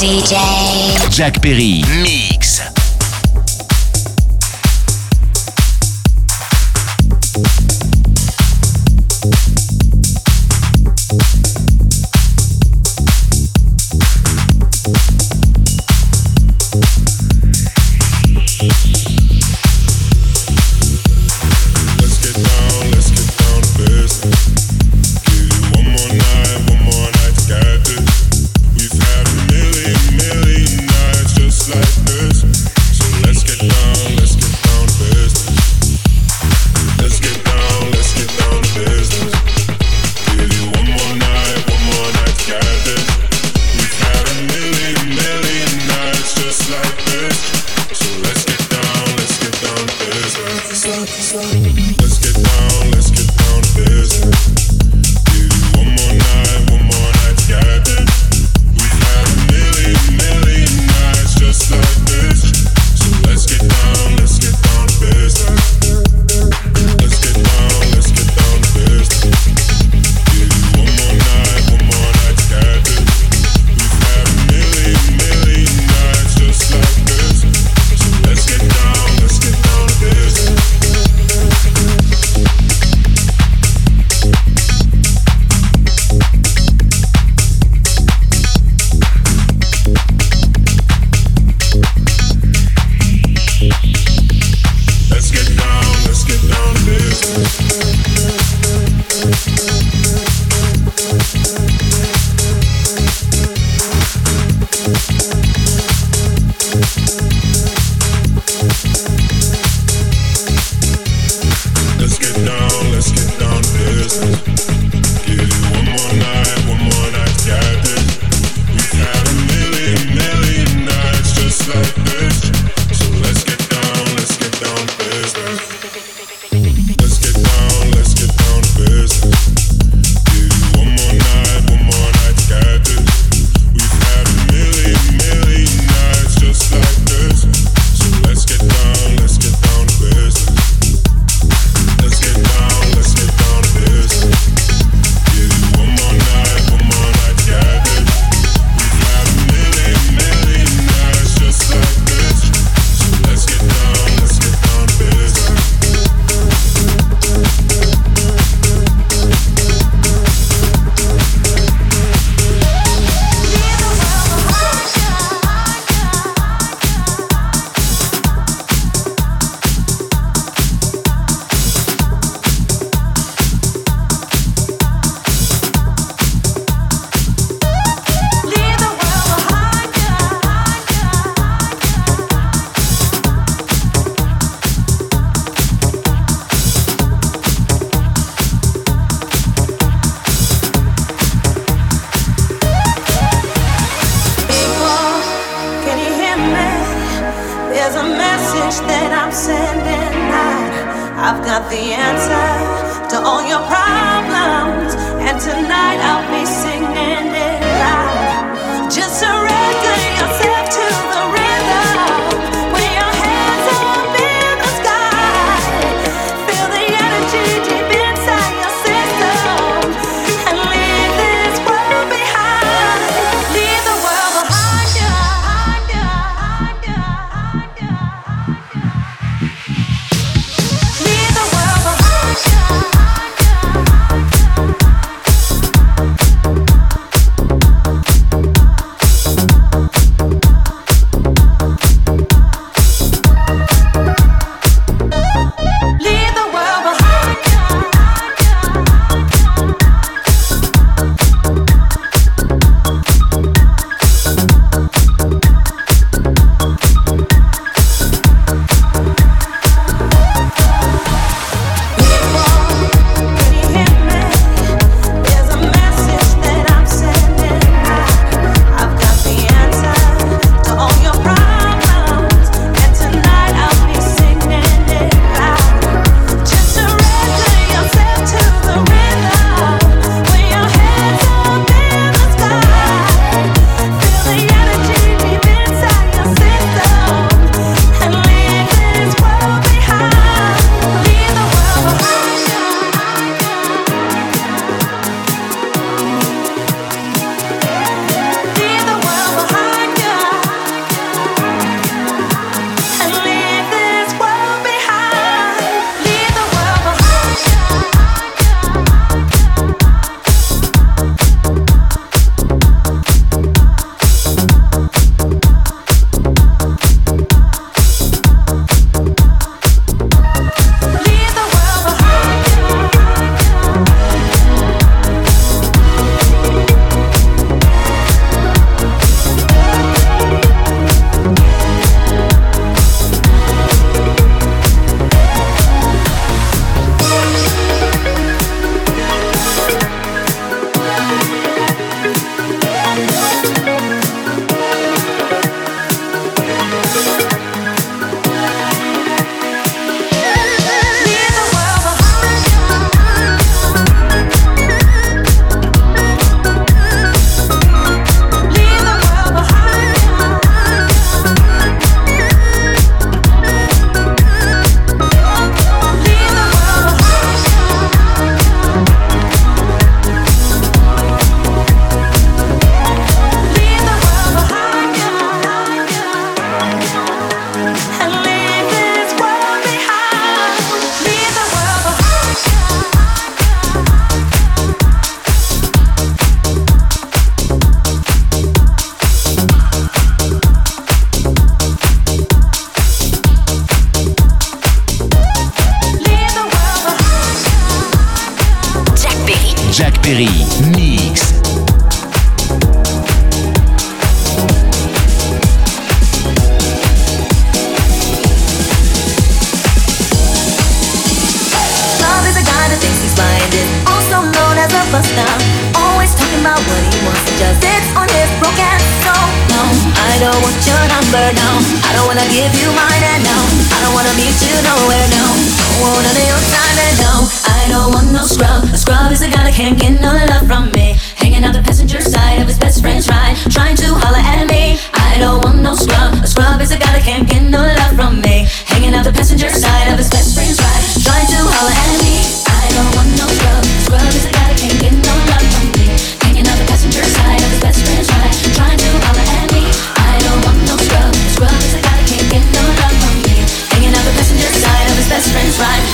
DJ. Jack Perry. Mix.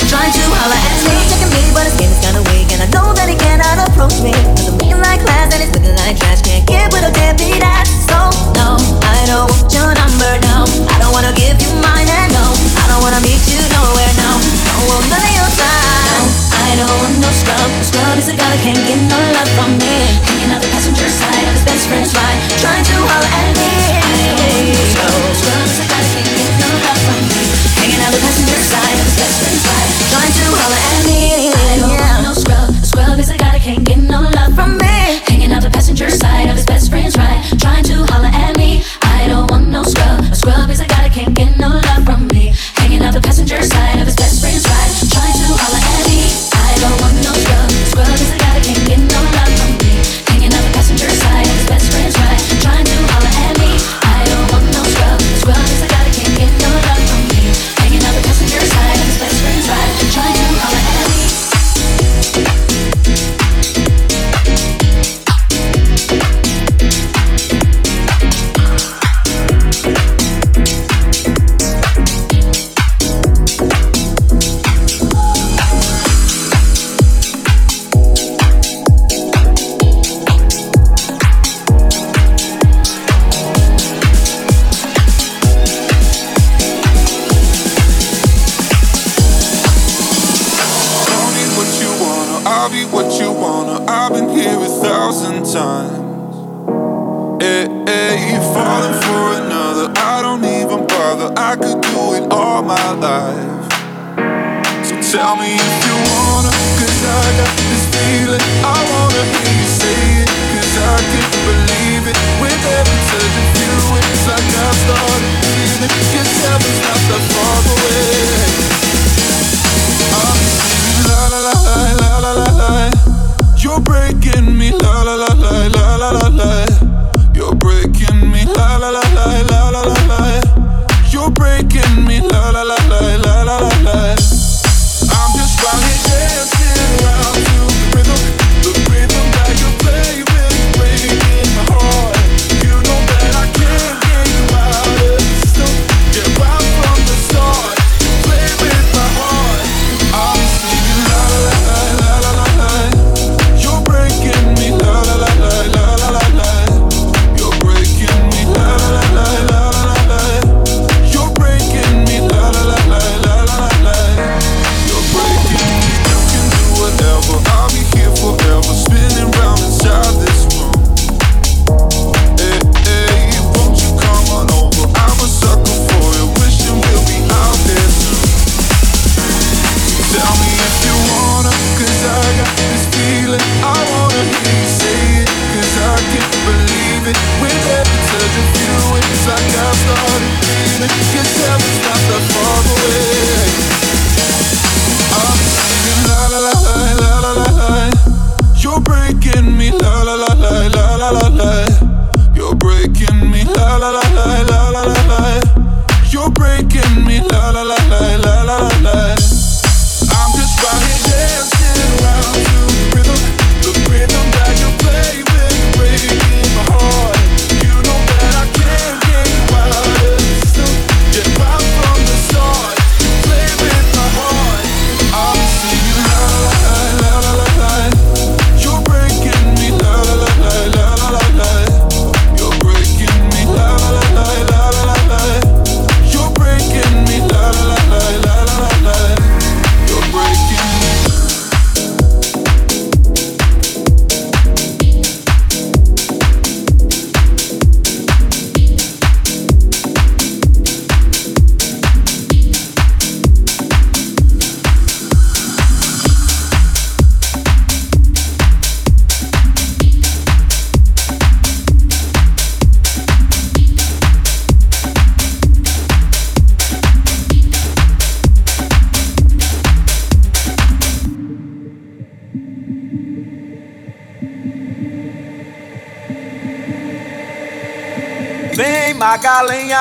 trying to holler at me. He's checking me, but his skin is kinda weak, and I know that he cannot approach me. Cause I'm looking like class and he's looking like trash. Can't get but I can't be that. So no, I don't want your number No, I don't wanna give you mine, and no, I don't wanna meet you nowhere No, no, none of your time. No, I don't want no scrub. A scrub is a guy that can't get no love from me. Hanging out the passenger side of his best friend's ride, trying to holler at me. I don't want no scrub. Scrub is a guy that can't get no love from me. Hanging out the passenger side. Time to holler at me. breaking me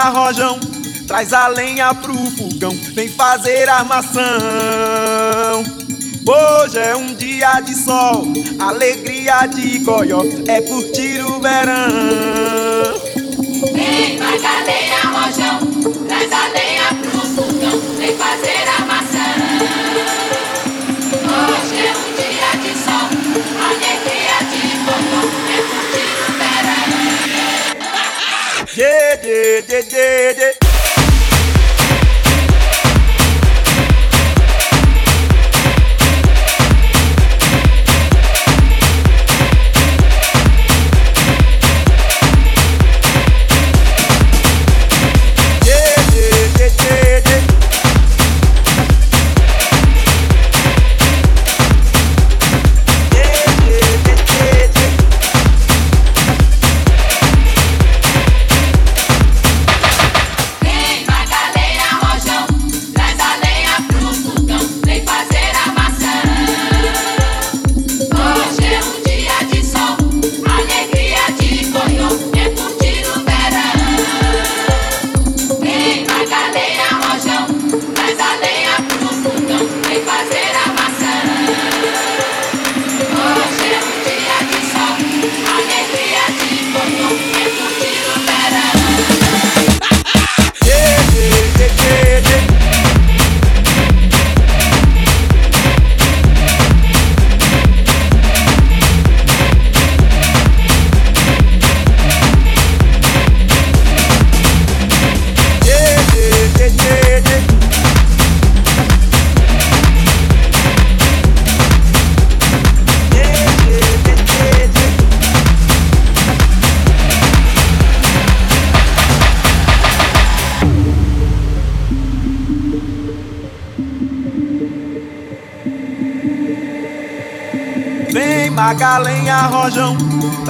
rojão, traz a lenha pro fogão, vem fazer armação. Hoje é um dia de sol, alegria de goió, é curtir o verão. Vem, traz a lenha, rojão, traz a lenha did, did, did, did.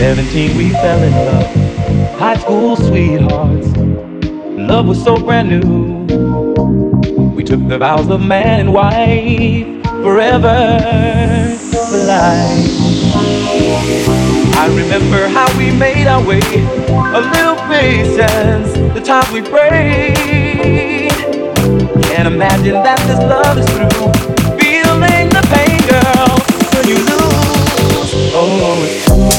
17 we fell in love. High school sweethearts. Love was so brand new. We took the vows of man and wife forever for life. I remember how we made our way, a little patience, the times we prayed. Can't imagine that this love is true. Feeling the pain, girl, when you lose. Oh.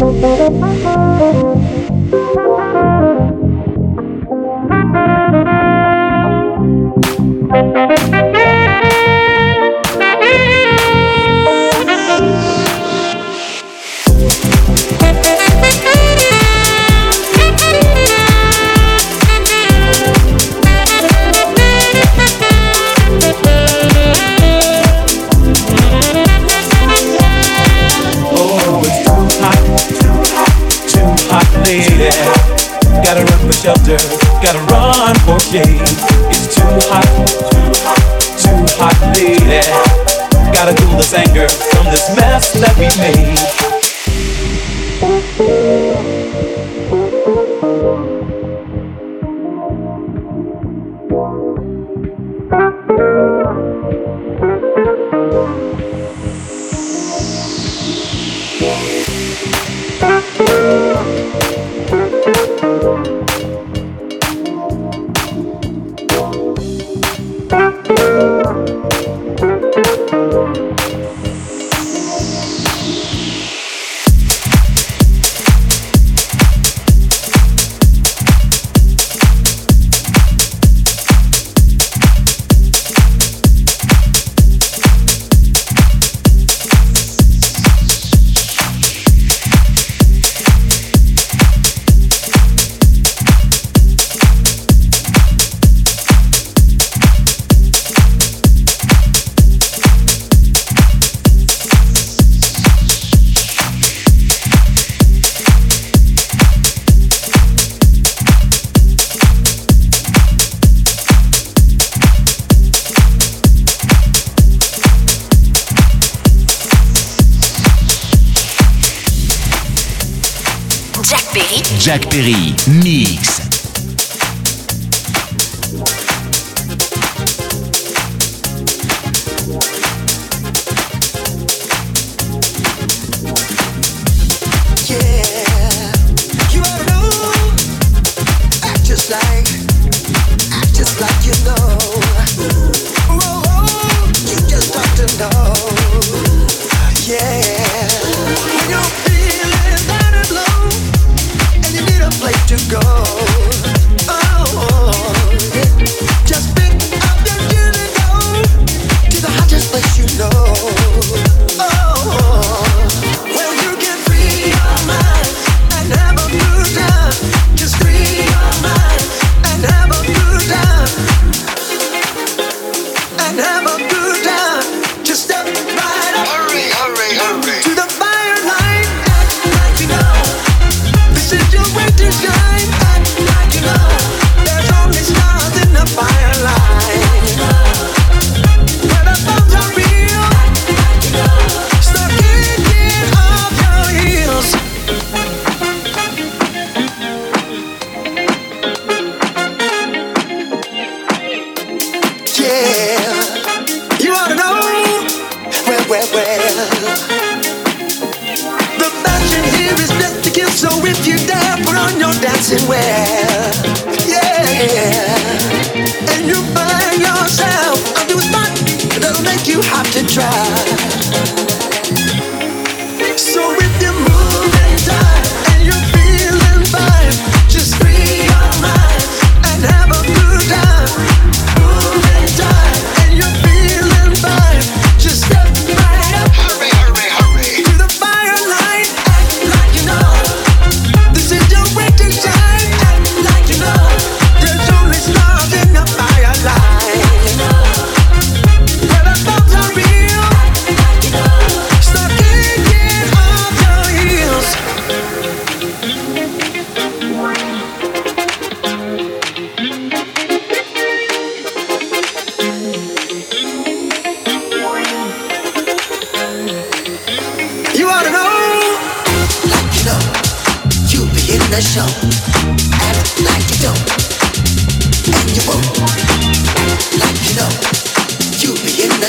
Thank you. make.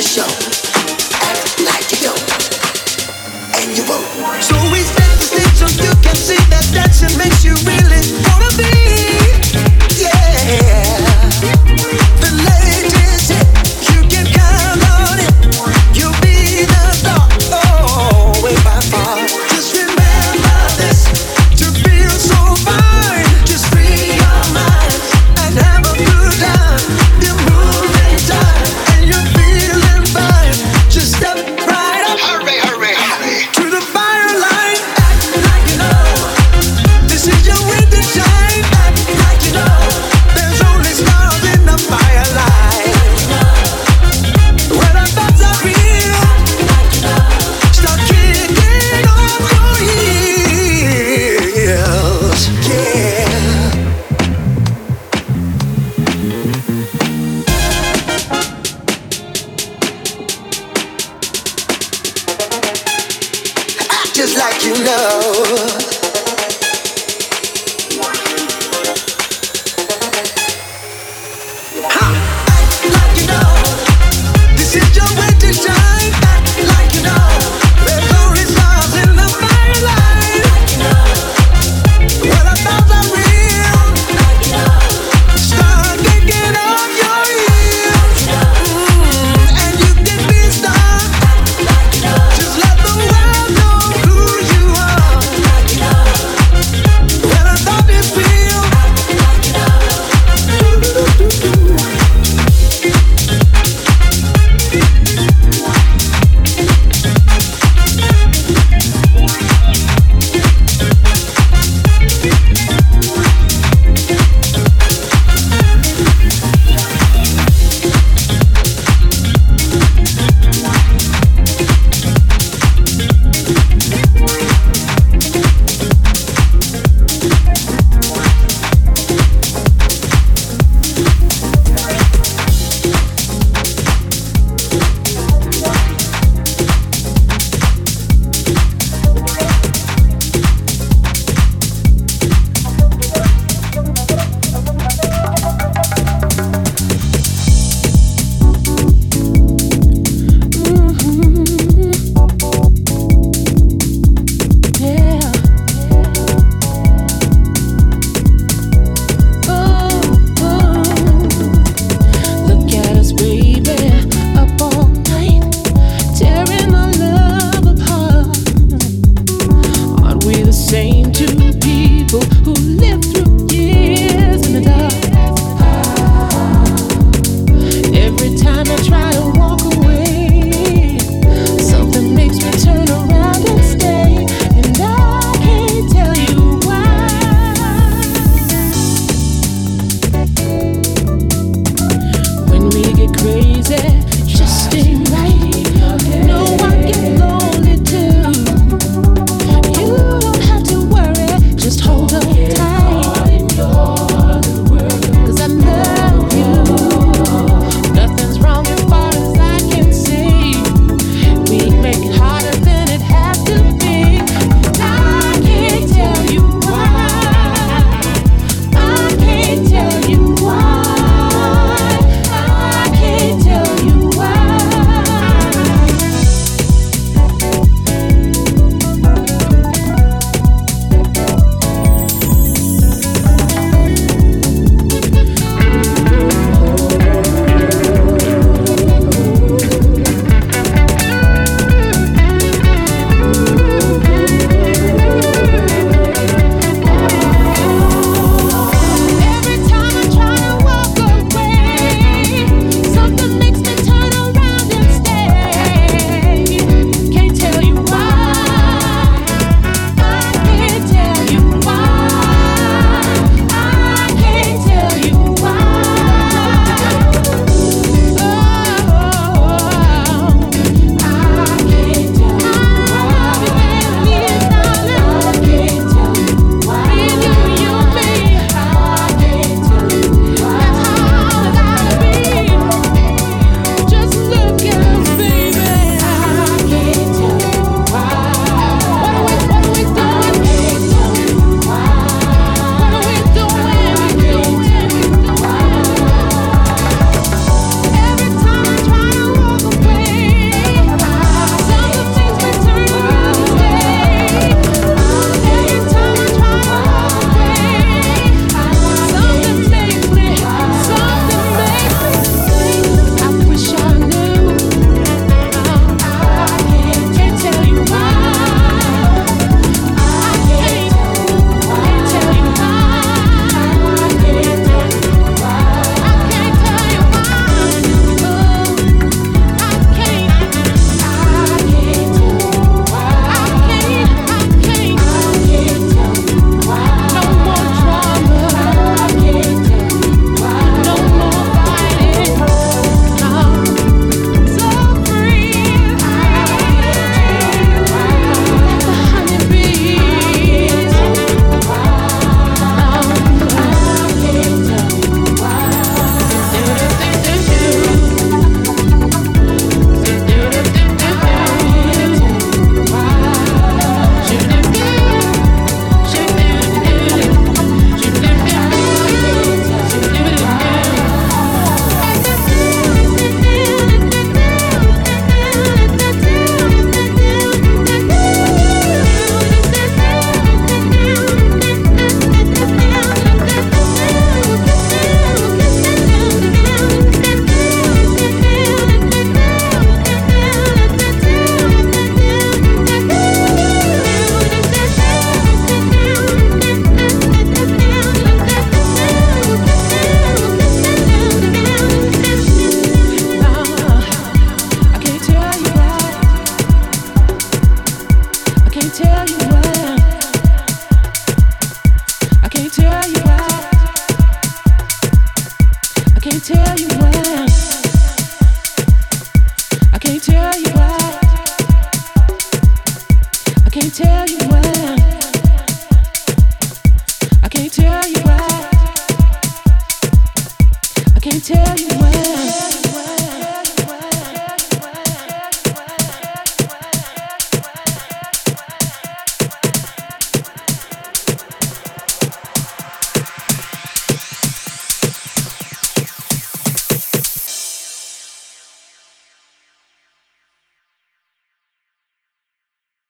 So we stand the stage so you can see that dancing makes you really wanna be.